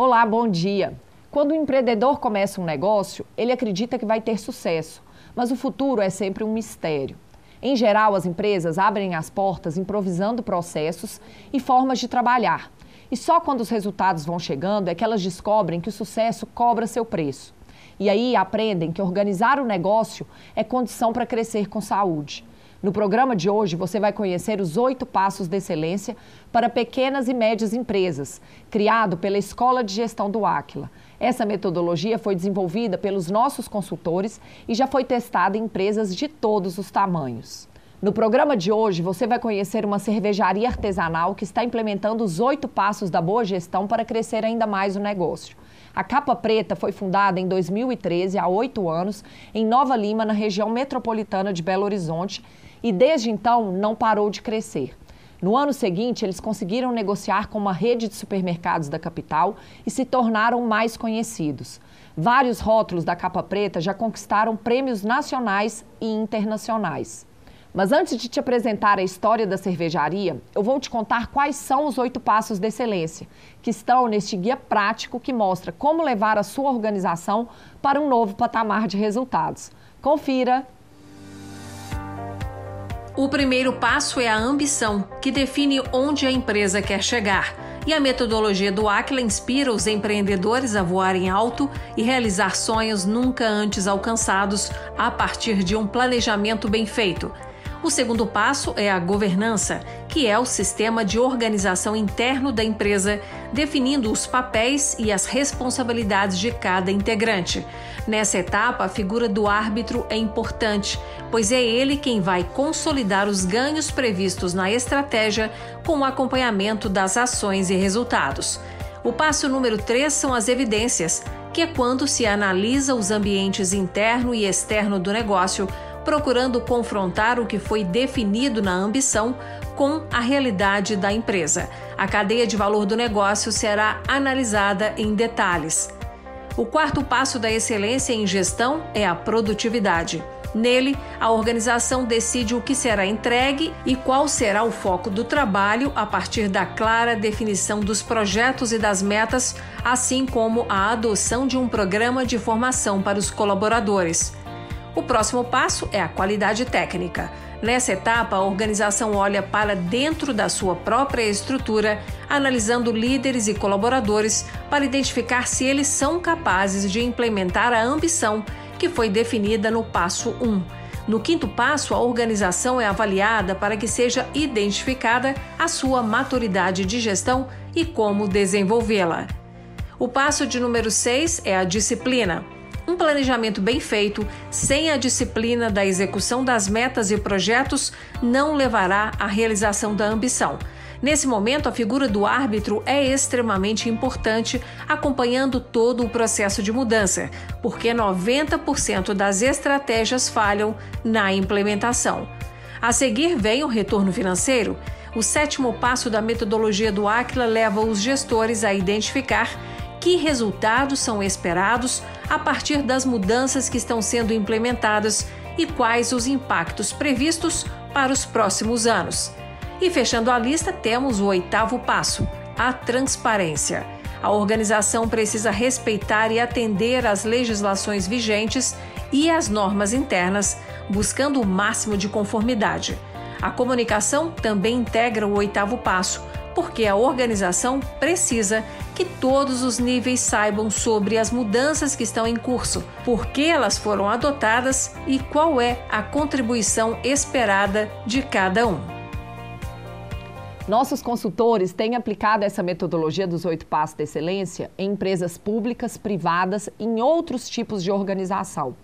Olá, bom dia. Quando o empreendedor começa um negócio, ele acredita que vai ter sucesso, mas o futuro é sempre um mistério. Em geral, as empresas abrem as portas improvisando processos e formas de trabalhar. E só quando os resultados vão chegando é que elas descobrem que o sucesso cobra seu preço. E aí aprendem que organizar o negócio é condição para crescer com saúde. No programa de hoje, você vai conhecer os oito passos de excelência para pequenas e médias empresas, criado pela Escola de Gestão do Áquila. Essa metodologia foi desenvolvida pelos nossos consultores e já foi testada em empresas de todos os tamanhos. No programa de hoje, você vai conhecer uma cervejaria artesanal que está implementando os oito passos da boa gestão para crescer ainda mais o negócio. A Capa Preta foi fundada em 2013, há oito anos, em Nova Lima, na região metropolitana de Belo Horizonte, e desde então não parou de crescer. No ano seguinte, eles conseguiram negociar com uma rede de supermercados da capital e se tornaram mais conhecidos. Vários rótulos da capa preta já conquistaram prêmios nacionais e internacionais. Mas antes de te apresentar a história da cervejaria, eu vou te contar quais são os oito passos de excelência, que estão neste guia prático que mostra como levar a sua organização para um novo patamar de resultados. Confira! O primeiro passo é a ambição, que define onde a empresa quer chegar. E a metodologia do Aquila inspira os empreendedores a voarem alto e realizar sonhos nunca antes alcançados a partir de um planejamento bem feito. O segundo passo é a governança, que é o sistema de organização interno da empresa, definindo os papéis e as responsabilidades de cada integrante. Nessa etapa, a figura do árbitro é importante, pois é ele quem vai consolidar os ganhos previstos na estratégia com o acompanhamento das ações e resultados. O passo número 3 são as evidências, que é quando se analisa os ambientes interno e externo do negócio procurando confrontar o que foi definido na ambição com a realidade da empresa. A cadeia de valor do negócio será analisada em detalhes. O quarto passo da excelência em gestão é a produtividade. Nele, a organização decide o que será entregue e qual será o foco do trabalho a partir da clara definição dos projetos e das metas, assim como a adoção de um programa de formação para os colaboradores. O próximo passo é a qualidade técnica. Nessa etapa, a organização olha para dentro da sua própria estrutura, analisando líderes e colaboradores para identificar se eles são capazes de implementar a ambição que foi definida no passo 1. No quinto passo, a organização é avaliada para que seja identificada a sua maturidade de gestão e como desenvolvê-la. O passo de número 6 é a disciplina. Um planejamento bem feito, sem a disciplina da execução das metas e projetos, não levará à realização da ambição. Nesse momento, a figura do árbitro é extremamente importante, acompanhando todo o processo de mudança, porque 90% das estratégias falham na implementação. A seguir vem o retorno financeiro. O sétimo passo da metodologia do Aquila leva os gestores a identificar que resultados são esperados a partir das mudanças que estão sendo implementadas e quais os impactos previstos para os próximos anos. E fechando a lista, temos o oitavo passo: a transparência. A organização precisa respeitar e atender às legislações vigentes e às normas internas, buscando o máximo de conformidade. A comunicação também integra o oitavo passo, porque a organização precisa que todos os níveis saibam sobre as mudanças que estão em curso, por que elas foram adotadas e qual é a contribuição esperada de cada um. Nossos consultores têm aplicado essa metodologia dos oito passos de excelência em empresas públicas, privadas e em outros tipos de organização.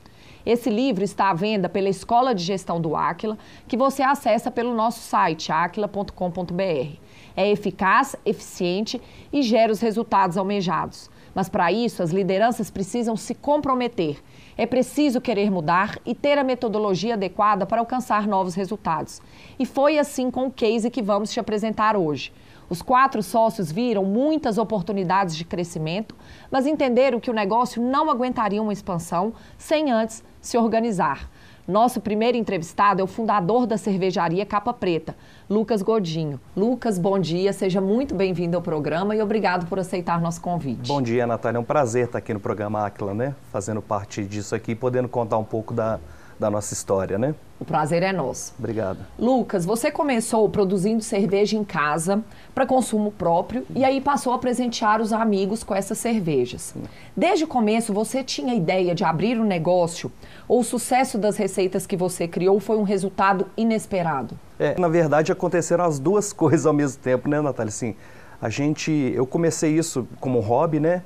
Esse livro está à venda pela Escola de Gestão do Áquila, que você acessa pelo nosso site aquila.com.br. É eficaz, eficiente e gera os resultados almejados. Mas para isso, as lideranças precisam se comprometer. É preciso querer mudar e ter a metodologia adequada para alcançar novos resultados. E foi assim com o case que vamos te apresentar hoje. Os quatro sócios viram muitas oportunidades de crescimento, mas entenderam que o negócio não aguentaria uma expansão sem antes se organizar. Nosso primeiro entrevistado é o fundador da cervejaria Capa Preta, Lucas Godinho. Lucas, bom dia, seja muito bem-vindo ao programa e obrigado por aceitar nosso convite. Bom dia, Natália. É um prazer estar aqui no programa Aquila, né? Fazendo parte disso aqui, podendo contar um pouco da, da nossa história, né? O prazer é nosso. Obrigado. Lucas, você começou produzindo cerveja em casa para consumo próprio e aí passou a presentear os amigos com essas cervejas. Desde o começo, você tinha ideia de abrir um negócio ou o sucesso das receitas que você criou foi um resultado inesperado? É, na verdade, aconteceram as duas coisas ao mesmo tempo, né, Natália? Assim, a gente, eu comecei isso como hobby, né?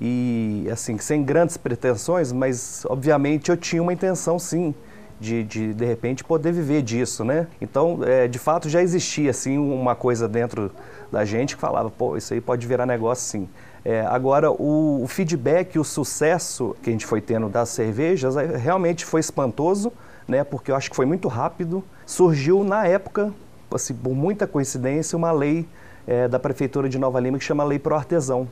E assim, sem grandes pretensões, mas obviamente eu tinha uma intenção sim de, de, de repente poder viver disso, né? Então, é, de fato já existia assim uma coisa dentro da gente que falava, pô, isso aí pode virar negócio sim. É, agora, o, o feedback, o sucesso que a gente foi tendo das cervejas realmente foi espantoso, né? Porque eu acho que foi muito rápido. Surgiu na época, assim, por muita coincidência, uma lei é, da prefeitura de Nova Lima que chama Lei Pro Artesão.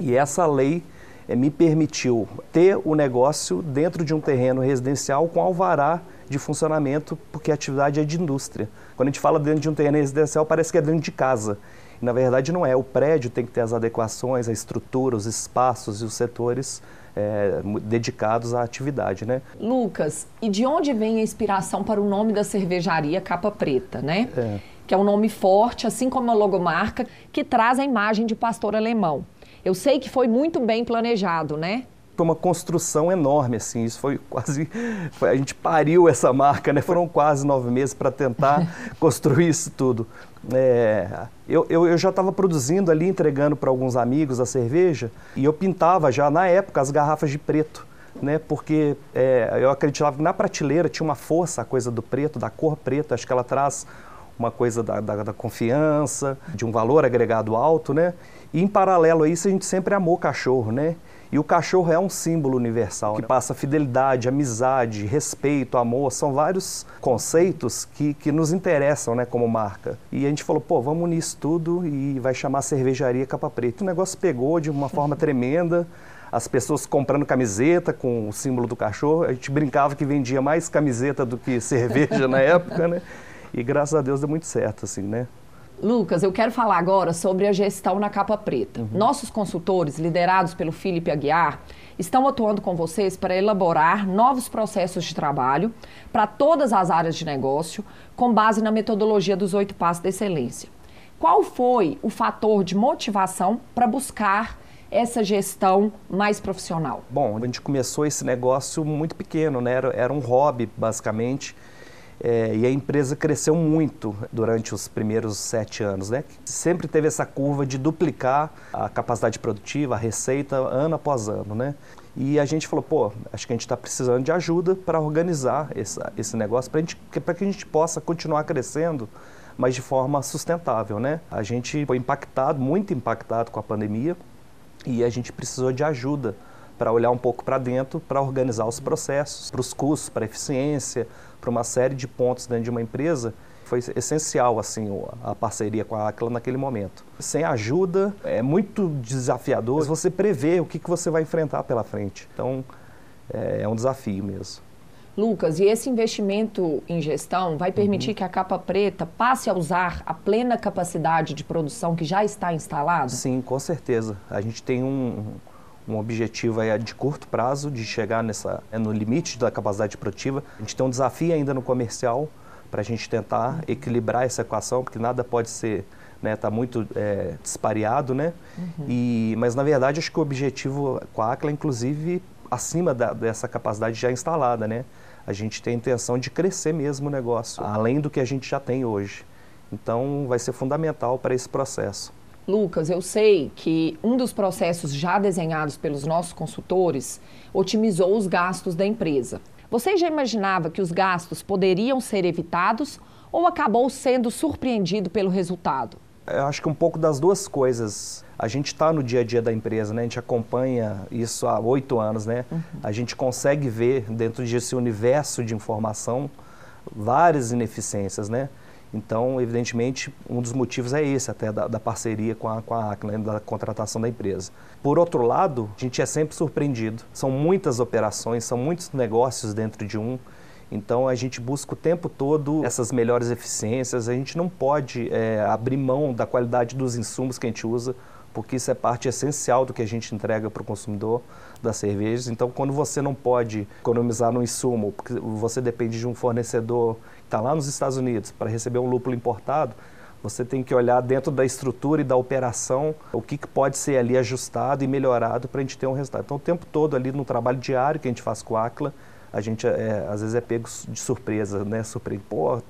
E essa lei é, me permitiu ter o negócio dentro de um terreno residencial com alvará de funcionamento, porque a atividade é de indústria. Quando a gente fala dentro de um terreno residencial, parece que é dentro de casa. E, na verdade, não é. O prédio tem que ter as adequações, a estrutura, os espaços e os setores é, dedicados à atividade, né? Lucas, e de onde vem a inspiração para o nome da cervejaria Capa Preta, né? É. Que é um nome forte, assim como a logomarca, que traz a imagem de pastor alemão. Eu sei que foi muito bem planejado, né? Foi uma construção enorme, assim, isso foi quase, foi, a gente pariu essa marca, né? Foram quase nove meses para tentar construir isso tudo. É, eu, eu, eu, já estava produzindo ali, entregando para alguns amigos a cerveja, e eu pintava já na época as garrafas de preto. Né, porque é, eu acreditava que na prateleira tinha uma força a coisa do preto, da cor preta, acho que ela traz uma coisa da, da, da confiança, de um valor agregado alto, né? E em paralelo a isso, a gente sempre amou cachorro, né? E o cachorro é um símbolo universal, que né? passa fidelidade, amizade, respeito, amor, são vários conceitos que, que nos interessam né, como marca. E a gente falou, pô, vamos unir isso tudo e vai chamar Cervejaria Capa Preta. O negócio pegou de uma forma tremenda, as pessoas comprando camiseta com o símbolo do cachorro. A gente brincava que vendia mais camiseta do que cerveja na época, né? E graças a Deus deu muito certo, assim, né? Lucas, eu quero falar agora sobre a gestão na capa preta. Uhum. Nossos consultores, liderados pelo Felipe Aguiar, estão atuando com vocês para elaborar novos processos de trabalho para todas as áreas de negócio, com base na metodologia dos oito passos da excelência. Qual foi o fator de motivação para buscar essa gestão mais profissional? Bom, a gente começou esse negócio muito pequeno, né? Era, era um hobby, basicamente. É, e a empresa cresceu muito durante os primeiros sete anos, né? Sempre teve essa curva de duplicar a capacidade produtiva, a receita, ano após ano, né? E a gente falou, pô, acho que a gente está precisando de ajuda para organizar essa, esse negócio, para que a gente possa continuar crescendo, mas de forma sustentável, né? A gente foi impactado, muito impactado com a pandemia, e a gente precisou de ajuda para olhar um pouco para dentro, para organizar os processos, para os custos, para a eficiência, para uma série de pontos dentro de uma empresa, foi essencial assim a parceria com a Aquila naquele momento. Sem ajuda é muito desafiador você prever o que, que você vai enfrentar pela frente. Então é, é um desafio mesmo. Lucas, e esse investimento em gestão vai permitir uhum. que a capa preta passe a usar a plena capacidade de produção que já está instalada? Sim, com certeza. A gente tem um, um objetivo aí de curto prazo de chegar nessa, é no limite da capacidade produtiva. A gente tem um desafio ainda no comercial para a gente tentar equilibrar essa equação, porque nada pode ser né, tá muito é, dispareado, né? Uhum. E, mas na verdade acho que o objetivo com a ACLA, inclusive, acima da, dessa capacidade já instalada, né? A gente tem a intenção de crescer mesmo o negócio, além do que a gente já tem hoje. Então vai ser fundamental para esse processo. Lucas, eu sei que um dos processos já desenhados pelos nossos consultores otimizou os gastos da empresa. Você já imaginava que os gastos poderiam ser evitados ou acabou sendo surpreendido pelo resultado? Eu acho que um pouco das duas coisas. A gente está no dia a dia da empresa, né? A gente acompanha isso há oito anos, né? Uhum. A gente consegue ver dentro desse universo de informação várias ineficiências, né? Então, evidentemente, um dos motivos é esse, até da, da parceria com a, com a da contratação da empresa. Por outro lado, a gente é sempre surpreendido. São muitas operações, são muitos negócios dentro de um. Então a gente busca o tempo todo essas melhores eficiências. A gente não pode é, abrir mão da qualidade dos insumos que a gente usa, porque isso é parte essencial do que a gente entrega para o consumidor das cervejas. Então, quando você não pode economizar no insumo, porque você depende de um fornecedor que está lá nos Estados Unidos para receber um lúpulo importado, você tem que olhar dentro da estrutura e da operação o que, que pode ser ali ajustado e melhorado para a gente ter um resultado. Então, o tempo todo ali no trabalho diário que a gente faz com a ACLA, a gente é, às vezes é pego de surpresa, né? Surpresa, pô,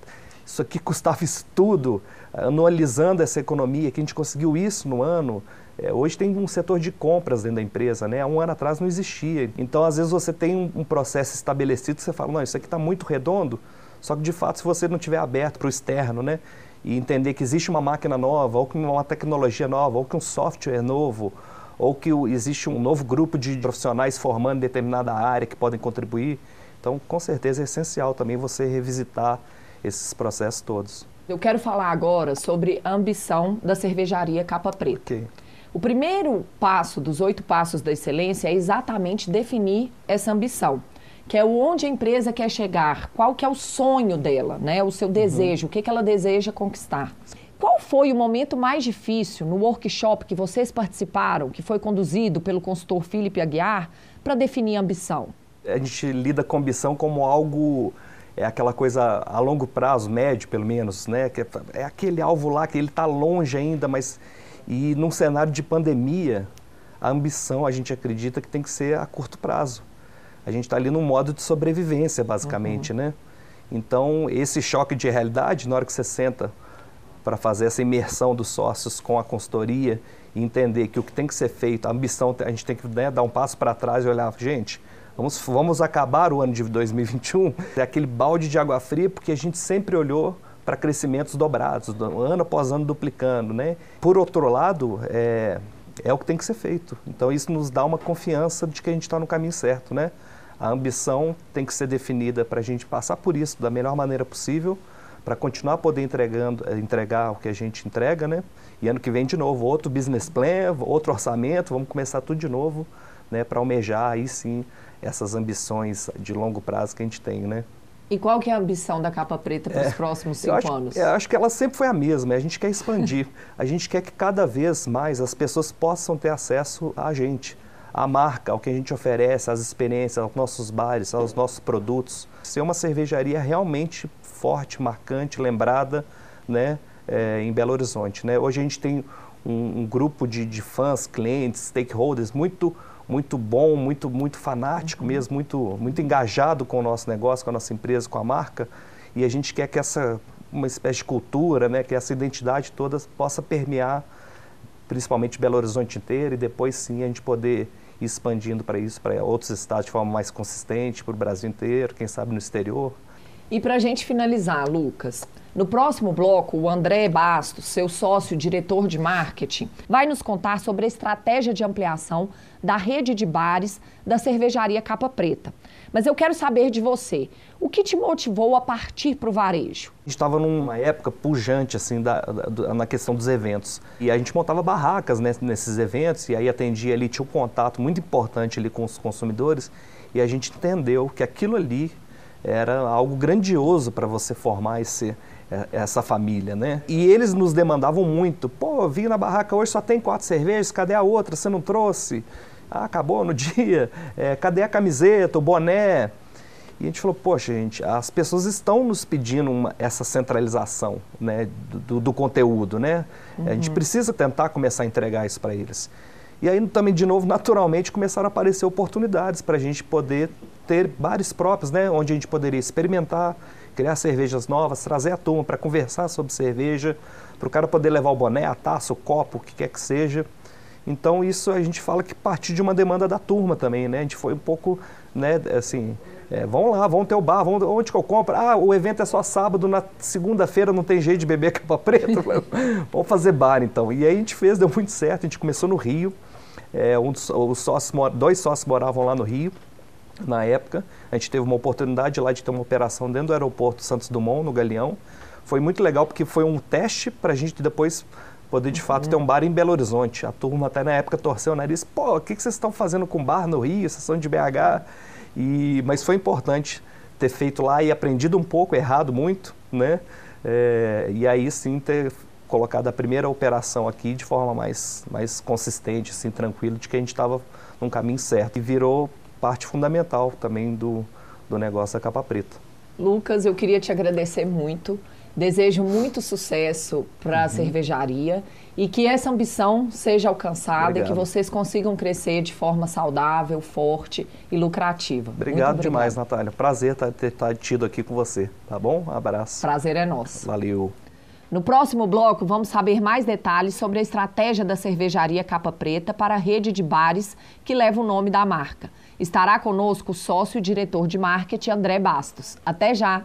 isso aqui custava isso tudo, anualizando essa economia, que a gente conseguiu isso no ano. É, hoje tem um setor de compras dentro da empresa, né? Há um ano atrás não existia. Então, às vezes, você tem um, um processo estabelecido, você fala, não, isso aqui está muito redondo, só que, de fato, se você não tiver aberto para o externo, né? E entender que existe uma máquina nova, ou que uma tecnologia nova, ou que um software novo, ou que existe um novo grupo de profissionais formando em determinada área que podem contribuir. Então, com certeza, é essencial também você revisitar esses processos todos. Eu quero falar agora sobre a ambição da cervejaria Capa Preta. Okay. O primeiro passo dos oito passos da excelência é exatamente definir essa ambição, que é onde a empresa quer chegar, qual que é o sonho dela, né? o seu desejo, uhum. o que, que ela deseja conquistar. Qual foi o momento mais difícil no workshop que vocês participaram, que foi conduzido pelo consultor Felipe Aguiar, para definir a ambição? A gente lida com ambição como algo é aquela coisa a longo prazo, médio pelo menos, né? Que é, é aquele alvo lá que ele está longe ainda, mas e num cenário de pandemia, a ambição a gente acredita que tem que ser a curto prazo. A gente está ali num modo de sobrevivência, basicamente, uhum. né? Então, esse choque de realidade, na hora que você senta para fazer essa imersão dos sócios com a consultoria e entender que o que tem que ser feito, a ambição, a gente tem que né, dar um passo para trás e olhar, gente, vamos, vamos acabar o ano de 2021, é aquele balde de água fria, porque a gente sempre olhou para crescimentos dobrados, ano após ano duplicando, né? Por outro lado, é, é o que tem que ser feito. Então isso nos dá uma confiança de que a gente está no caminho certo, né? A ambição tem que ser definida para a gente passar por isso da melhor maneira possível, para continuar poder entregando, eh, entregar o que a gente entrega, né? E ano que vem de novo, outro business plan, outro orçamento, vamos começar tudo de novo, né? Para almejar aí sim essas ambições de longo prazo que a gente tem, né? E qual que é a ambição da capa preta para os é, próximos cinco eu acho, anos? Eu acho que ela sempre foi a mesma. A gente quer expandir. a gente quer que cada vez mais as pessoas possam ter acesso a gente, à marca, ao que a gente oferece, às experiências, aos nossos bares, aos nossos produtos. Ser uma cervejaria realmente forte, marcante, lembrada, né, é, em Belo Horizonte. Né? Hoje a gente tem um, um grupo de, de, fãs, clientes, stakeholders muito muito bom, muito muito fanático uhum. mesmo, muito muito engajado com o nosso negócio, com a nossa empresa, com a marca. E a gente quer que essa uma espécie de cultura, né, que essa identidade toda possa permear principalmente Belo Horizonte inteiro e depois sim a gente poder ir expandindo para isso, para outros estados de forma mais consistente, para o Brasil inteiro, quem sabe no exterior. E para a gente finalizar, Lucas, no próximo bloco, o André Bastos, seu sócio diretor de marketing, vai nos contar sobre a estratégia de ampliação da rede de bares da cervejaria Capa Preta. Mas eu quero saber de você, o que te motivou a partir para o varejo? Estava numa época pujante assim da, da, na questão dos eventos e a gente montava barracas né, nesses eventos e aí atendia ali tinha um contato muito importante ali com os consumidores e a gente entendeu que aquilo ali era algo grandioso para você formar esse, é, essa família, né? E eles nos demandavam muito. Pô, vim na barraca hoje só tem quatro cervejas, cadê a outra? Você não trouxe? Ah, acabou no dia. É, cadê a camiseta, o boné? E a gente falou, poxa, gente, as pessoas estão nos pedindo uma, essa centralização né, do, do conteúdo, né? Uhum. A gente uhum. precisa tentar começar a entregar isso para eles. E aí também, de novo, naturalmente começaram a aparecer oportunidades para a gente poder ter bares próprios, né? Onde a gente poderia experimentar, criar cervejas novas, trazer a turma para conversar sobre cerveja, para o cara poder levar o boné, a taça, o copo, o que quer que seja. Então isso a gente fala que partiu de uma demanda da turma também, né? A gente foi um pouco, né, assim, é, vão lá, vão ter o bar, vão, onde que eu compro? Ah, o evento é só sábado, na segunda-feira não tem jeito de beber capa preta. vamos fazer bar então. E aí a gente fez, deu muito certo, a gente começou no Rio, é, um dos, os sócios, dois sócios moravam lá no Rio, na época. A gente teve uma oportunidade lá de ter uma operação dentro do aeroporto Santos Dumont, no Galeão. Foi muito legal porque foi um teste para a gente depois poder de fato ter um bar em Belo Horizonte. A turma até na época torceu o nariz, pô, o que, que vocês estão fazendo com bar no Rio? Vocês são de BH? E, mas foi importante ter feito lá e aprendido um pouco, errado muito, né? É, e aí sim ter colocado a primeira operação aqui de forma mais, mais consistente, assim, tranquilo, de que a gente estava num caminho certo. E virou parte fundamental também do, do negócio da capa preta. Lucas, eu queria te agradecer muito. Desejo muito sucesso para a uhum. cervejaria e que essa ambição seja alcançada, Obrigado. que vocês consigam crescer de forma saudável, forte e lucrativa. Obrigado, obrigado. demais, Natália. Prazer tá, ter, ter tido aqui com você, tá bom? Um abraço. Prazer é nosso. Valeu. No próximo bloco, vamos saber mais detalhes sobre a estratégia da cervejaria Capa Preta para a rede de bares que leva o nome da marca. Estará conosco o sócio e diretor de marketing André Bastos. Até já!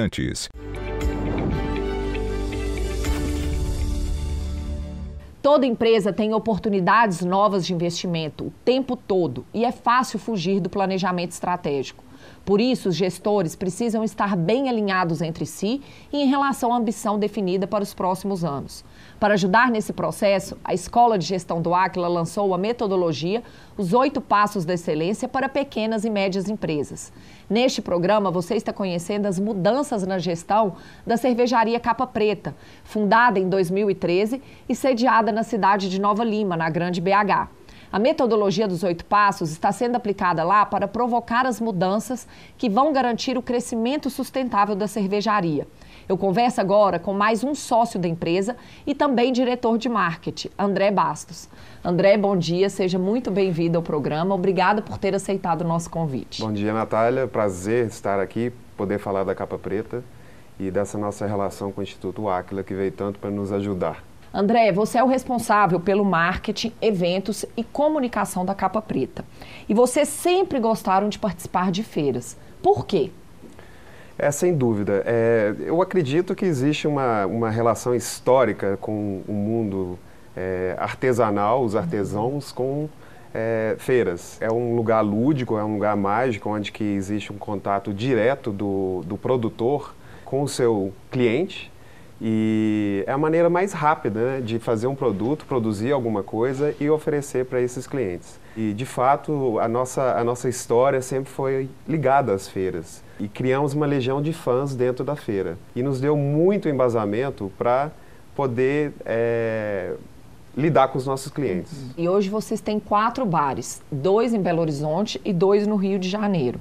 Toda empresa tem oportunidades novas de investimento o tempo todo e é fácil fugir do planejamento estratégico. Por isso, os gestores precisam estar bem alinhados entre si e em relação à ambição definida para os próximos anos. Para ajudar nesse processo, a Escola de Gestão do Aquila lançou a metodologia Os Oito Passos da Excelência para Pequenas e Médias Empresas. Neste programa, você está conhecendo as mudanças na gestão da cervejaria Capa Preta, fundada em 2013 e sediada na cidade de Nova Lima, na Grande BH. A metodologia dos oito passos está sendo aplicada lá para provocar as mudanças que vão garantir o crescimento sustentável da cervejaria. Eu converso agora com mais um sócio da empresa e também diretor de marketing, André Bastos. André, bom dia, seja muito bem-vindo ao programa. Obrigada por ter aceitado o nosso convite. Bom dia, Natália. Prazer estar aqui, poder falar da Capa Preta e dessa nossa relação com o Instituto Áquila, que veio tanto para nos ajudar. André, você é o responsável pelo marketing, eventos e comunicação da Capa Preta. E vocês sempre gostaram de participar de feiras. Por quê? É, sem dúvida. É, eu acredito que existe uma, uma relação histórica com o mundo é, artesanal, os artesãos, com é, feiras. É um lugar lúdico, é um lugar mágico, onde que existe um contato direto do, do produtor com o seu cliente. E é a maneira mais rápida né, de fazer um produto, produzir alguma coisa e oferecer para esses clientes. E, de fato, a nossa, a nossa história sempre foi ligada às feiras e criamos uma legião de fãs dentro da feira. E nos deu muito embasamento para poder é, lidar com os nossos clientes. E hoje vocês têm quatro bares, dois em Belo Horizonte e dois no Rio de Janeiro.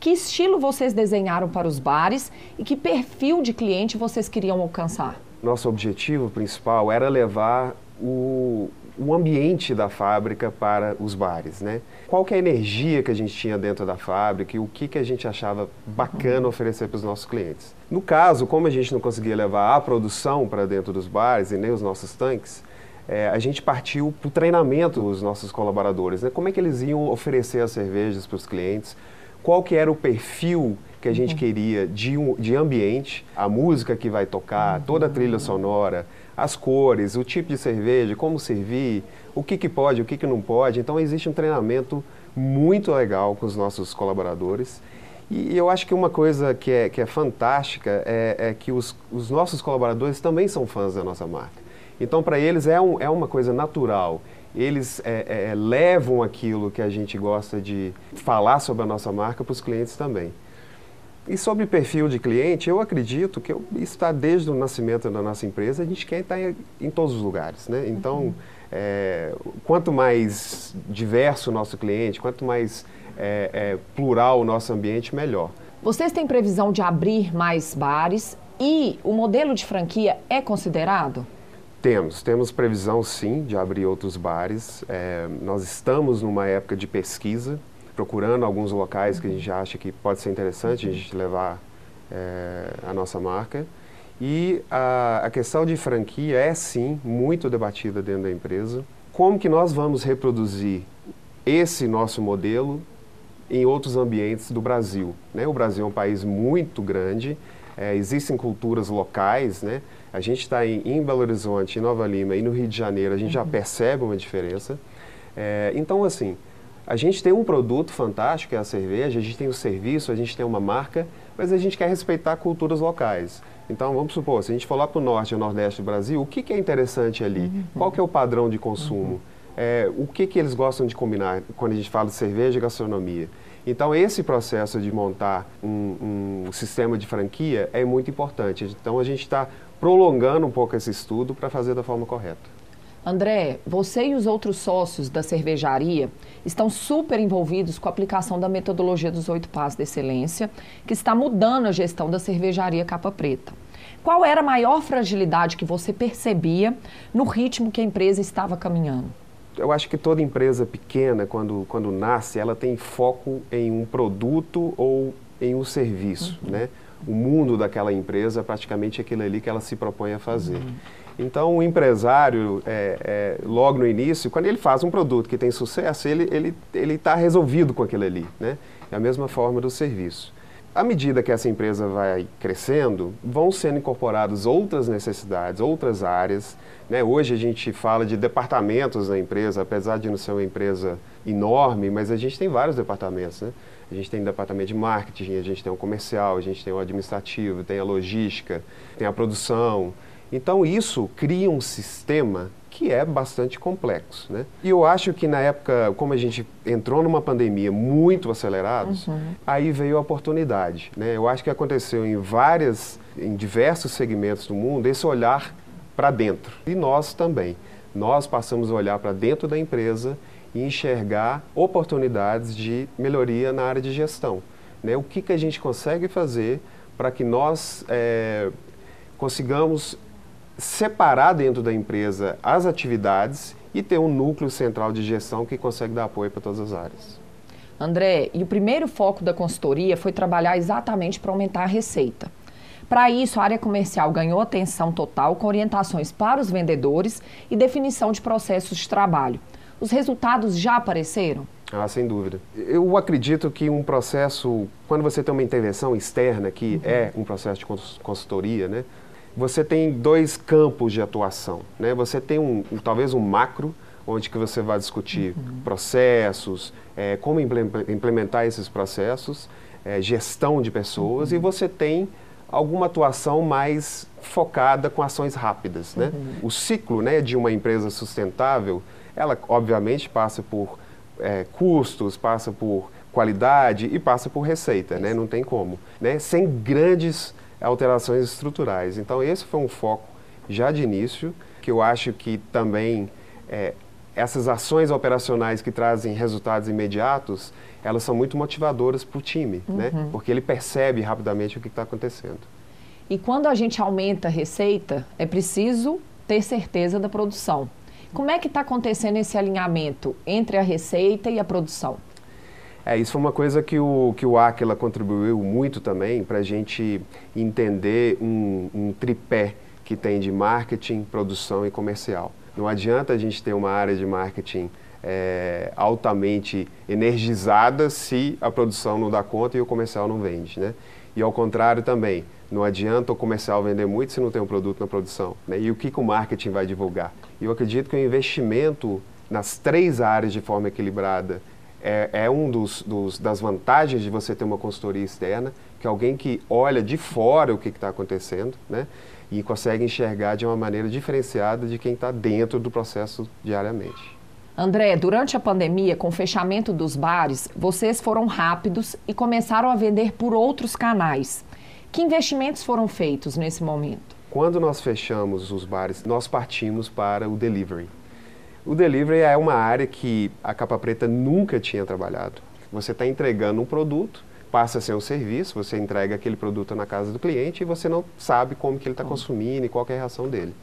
Que estilo vocês desenharam para os bares e que perfil de cliente vocês queriam alcançar? Nosso objetivo principal era levar o, o ambiente da fábrica para os bares, né? Qual que é a energia que a gente tinha dentro da fábrica e o que, que a gente achava bacana oferecer para os nossos clientes. No caso, como a gente não conseguia levar a produção para dentro dos bares e nem os nossos tanques, é, a gente partiu para o treinamento dos nossos colaboradores, né? Como é que eles iam oferecer as cervejas para os clientes, qual que era o perfil que a gente queria de, um, de ambiente, a música que vai tocar, toda a trilha sonora, as cores, o tipo de cerveja, como servir, o que, que pode, o que, que não pode. Então existe um treinamento muito legal com os nossos colaboradores. E eu acho que uma coisa que é, que é fantástica é, é que os, os nossos colaboradores também são fãs da nossa marca. Então, para eles é, um, é uma coisa natural. Eles é, é, é levam aquilo que a gente gosta de falar sobre a nossa marca para os clientes também. E sobre perfil de cliente, eu acredito que isso está desde o nascimento da nossa empresa, a gente quer estar em, em todos os lugares. Né? Então, uhum. é, quanto mais diverso o nosso cliente, quanto mais é, é, plural o nosso ambiente, melhor. Vocês têm previsão de abrir mais bares e o modelo de franquia é considerado? Temos, temos previsão sim de abrir outros bares. É, nós estamos numa época de pesquisa procurando alguns locais que a gente acha que pode ser interessante a gente levar é, a nossa marca. E a, a, questão de franquia é sim muito debatida dentro da empresa. Como que nós vamos reproduzir esse nosso modelo em outros ambientes do Brasil. Né? O Brasil é um país muito grande, é, existem culturas locais, né? A gente está em, em, Belo Horizonte, em Nova Lima e no Rio de Janeiro, a gente uhum. já percebe uma diferença. É, então, assim, a gente tem um produto fantástico, que é a cerveja, a gente tem o um serviço, a gente tem uma marca, mas a gente quer respeitar culturas locais. Então, vamos supor, se a gente for lá para o norte e nordeste do Brasil, o que, que é interessante ali? Uhum. Qual que é o padrão de consumo? Uhum. É, o que, que eles gostam de combinar quando a gente fala de cerveja e gastronomia? Então, esse processo de montar um, um sistema de franquia é muito importante. Então, a gente está prolongando um pouco esse estudo para fazer da forma correta. André, você e os outros sócios da cervejaria estão super envolvidos com a aplicação da metodologia dos oito passos de excelência, que está mudando a gestão da cervejaria Capa Preta. Qual era a maior fragilidade que você percebia no ritmo que a empresa estava caminhando? Eu acho que toda empresa pequena, quando, quando nasce, ela tem foco em um produto ou em um serviço, uhum. né? O mundo daquela empresa é praticamente aquilo ali que ela se propõe a fazer. Uhum. Então, o empresário, é, é, logo no início, quando ele faz um produto que tem sucesso, ele está ele, ele tá resolvido com aquilo ali. Né? É a mesma forma do serviço. À medida que essa empresa vai crescendo, vão sendo incorporadas outras necessidades, outras áreas. Né? Hoje a gente fala de departamentos na empresa, apesar de não ser uma empresa enorme, mas a gente tem vários departamentos. Né? A gente tem o departamento de marketing, a gente tem o comercial, a gente tem o administrativo, tem a logística, tem a produção. Então isso cria um sistema que é bastante complexo, né? E eu acho que na época, como a gente entrou numa pandemia muito acelerados, uhum. aí veio a oportunidade, né? Eu acho que aconteceu em várias, em diversos segmentos do mundo esse olhar para dentro e nós também. Nós passamos a olhar para dentro da empresa e enxergar oportunidades de melhoria na área de gestão, né? O que que a gente consegue fazer para que nós é, consigamos separar dentro da empresa as atividades e ter um núcleo central de gestão que consegue dar apoio para todas as áreas. André, e o primeiro foco da consultoria foi trabalhar exatamente para aumentar a receita. Para isso, a área comercial ganhou atenção total com orientações para os vendedores e definição de processos de trabalho. Os resultados já apareceram? Ah, sem dúvida. Eu acredito que um processo, quando você tem uma intervenção externa, que uhum. é um processo de consultoria, né? Você tem dois campos de atuação. Né? Você tem um, um talvez um macro, onde que você vai discutir uhum. processos, é, como implementar esses processos, é, gestão de pessoas, uhum. e você tem alguma atuação mais focada com ações rápidas. Né? Uhum. O ciclo né, de uma empresa sustentável, ela obviamente passa por é, custos, passa por qualidade e passa por receita, né? não tem como. Né? Sem grandes alterações estruturais. Então, esse foi um foco já de início, que eu acho que também é, essas ações operacionais que trazem resultados imediatos, elas são muito motivadoras para o time, né? uhum. né? porque ele percebe rapidamente o que está acontecendo. E quando a gente aumenta a receita, é preciso ter certeza da produção. Como é que está acontecendo esse alinhamento entre a receita e a produção? É, isso foi uma coisa que o, que o Aquila contribuiu muito também para a gente entender um, um tripé que tem de marketing, produção e comercial. Não adianta a gente ter uma área de marketing é, altamente energizada se a produção não dá conta e o comercial não vende, né? E ao contrário também, não adianta o comercial vender muito se não tem um produto na produção. Né? E o que, que o marketing vai divulgar? Eu acredito que o investimento nas três áreas de forma equilibrada é, é um dos, dos, das vantagens de você ter uma consultoria externa, que é alguém que olha de fora o que está acontecendo, né? E consegue enxergar de uma maneira diferenciada de quem está dentro do processo diariamente. André, durante a pandemia, com o fechamento dos bares, vocês foram rápidos e começaram a vender por outros canais. Que investimentos foram feitos nesse momento? Quando nós fechamos os bares, nós partimos para o delivery. O delivery é uma área que a Capa Preta nunca tinha trabalhado. Você está entregando um produto, passa a ser um serviço, você entrega aquele produto na casa do cliente e você não sabe como que ele está consumindo e qual é a reação dele.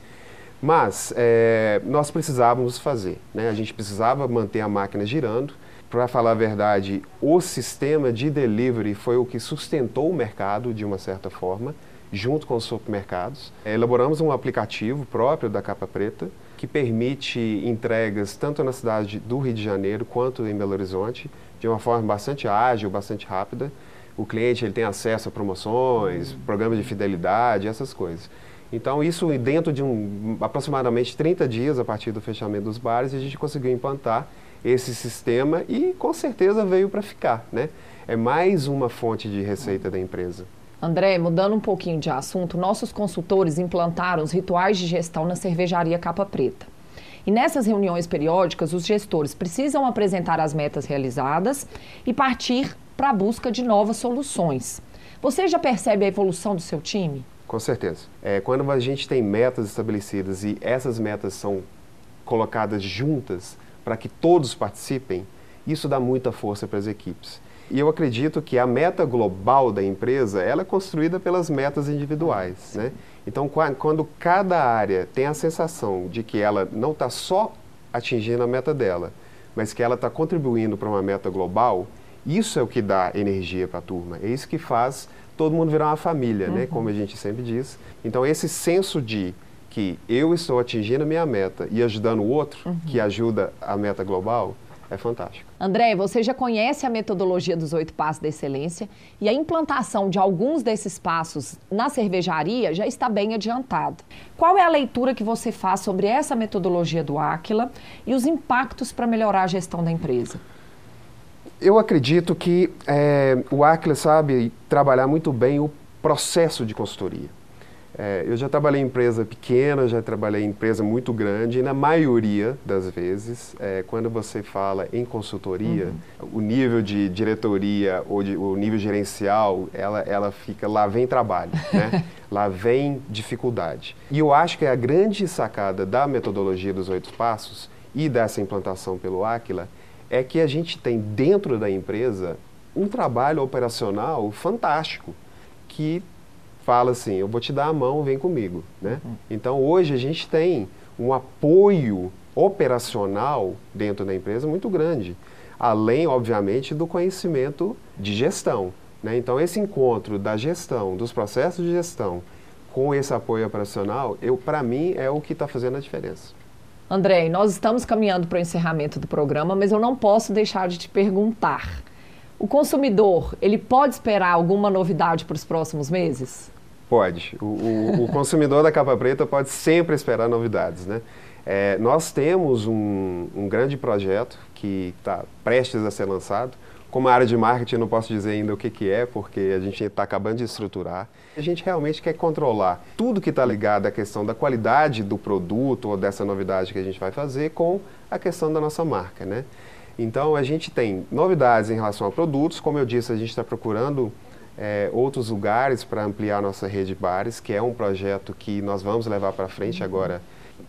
Mas é, nós precisávamos fazer, né? a gente precisava manter a máquina girando. Para falar a verdade, o sistema de delivery foi o que sustentou o mercado de uma certa forma junto com os supermercados. Elaboramos um aplicativo próprio da Capa Preta que permite entregas tanto na cidade do Rio de Janeiro quanto em Belo Horizonte, de uma forma bastante ágil, bastante rápida. O cliente ele tem acesso a promoções, programas de fidelidade, essas coisas. Então, isso dentro de um, aproximadamente 30 dias a partir do fechamento dos bares, a gente conseguiu implantar esse sistema e com certeza veio para ficar. Né? É mais uma fonte de receita da empresa. André, mudando um pouquinho de assunto, nossos consultores implantaram os rituais de gestão na cervejaria Capa Preta. E nessas reuniões periódicas, os gestores precisam apresentar as metas realizadas e partir para a busca de novas soluções. Você já percebe a evolução do seu time? Com certeza. É, quando a gente tem metas estabelecidas e essas metas são colocadas juntas para que todos participem, isso dá muita força para as equipes. E eu acredito que a meta global da empresa ela é construída pelas metas individuais. Né? Então, quando cada área tem a sensação de que ela não está só atingindo a meta dela, mas que ela está contribuindo para uma meta global, isso é o que dá energia para a turma. É isso que faz todo mundo virar uma família, né? uhum. né? como a gente sempre diz. Então, esse senso de que eu estou atingindo a minha meta e ajudando o outro, uhum. que ajuda a meta global, é fantástico. André, você já conhece a metodologia dos oito passos da excelência e a implantação de alguns desses passos na cervejaria já está bem adiantada. Qual é a leitura que você faz sobre essa metodologia do Aquila e os impactos para melhorar a gestão da empresa? Eu acredito que é, o Aquila sabe trabalhar muito bem o processo de consultoria. É, eu já trabalhei em empresa pequena, já trabalhei em empresa muito grande, e na maioria das vezes, é, quando você fala em consultoria, uhum. o nível de diretoria ou de, o nível gerencial, ela, ela fica, lá vem trabalho, né? lá vem dificuldade. E eu acho que a grande sacada da metodologia dos oito passos e dessa implantação pelo Aquila é que a gente tem dentro da empresa um trabalho operacional fantástico que fala assim, eu vou te dar a mão, vem comigo, né? Uhum. Então hoje a gente tem um apoio operacional dentro da empresa muito grande, além obviamente do conhecimento de gestão, né? Então esse encontro da gestão, dos processos de gestão com esse apoio operacional, eu para mim é o que está fazendo a diferença. André, nós estamos caminhando para o encerramento do programa, mas eu não posso deixar de te perguntar. O consumidor, ele pode esperar alguma novidade para os próximos meses? Pode. O, o, o consumidor da capa preta pode sempre esperar novidades, né? É, nós temos um, um, grande projeto que está prestes a ser lançado. Como área de marketing, não posso dizer ainda o que, que é, porque a gente está acabando de estruturar. A gente realmente quer controlar tudo que está ligado à questão da qualidade do produto ou dessa novidade que a gente vai fazer com a questão da nossa marca, né? Então, a gente tem novidades em relação a produtos. Como eu disse, a gente está procurando é, outros lugares para ampliar nossa rede de bares, que é um projeto que nós vamos levar para frente agora,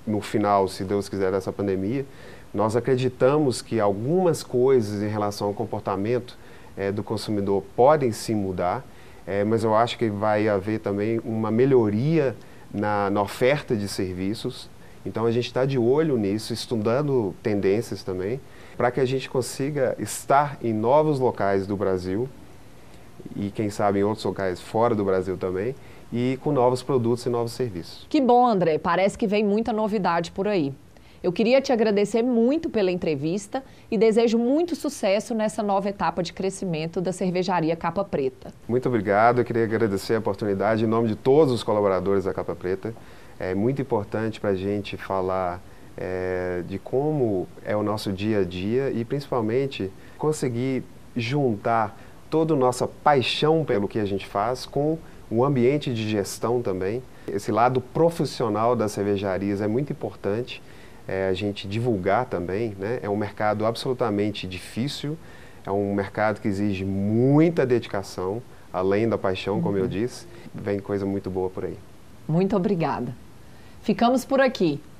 no final, se Deus quiser, dessa pandemia. Nós acreditamos que algumas coisas em relação ao comportamento é, do consumidor podem se mudar, é, mas eu acho que vai haver também uma melhoria na, na oferta de serviços. Então a gente está de olho nisso, estudando tendências também, para que a gente consiga estar em novos locais do Brasil e quem sabe em outros locais fora do Brasil também, e com novos produtos e novos serviços. Que bom, André. Parece que vem muita novidade por aí. Eu queria te agradecer muito pela entrevista e desejo muito sucesso nessa nova etapa de crescimento da cervejaria Capa Preta. Muito obrigado. Eu queria agradecer a oportunidade em nome de todos os colaboradores da Capa Preta. É muito importante para a gente falar é, de como é o nosso dia a dia e principalmente conseguir juntar toda a nossa paixão pelo que a gente faz com o ambiente de gestão também. Esse lado profissional das cervejarias é muito importante é, a gente divulgar também. Né? É um mercado absolutamente difícil, é um mercado que exige muita dedicação, além da paixão, uhum. como eu uhum. disse. Vem coisa muito boa por aí. Muito obrigada. Ficamos por aqui.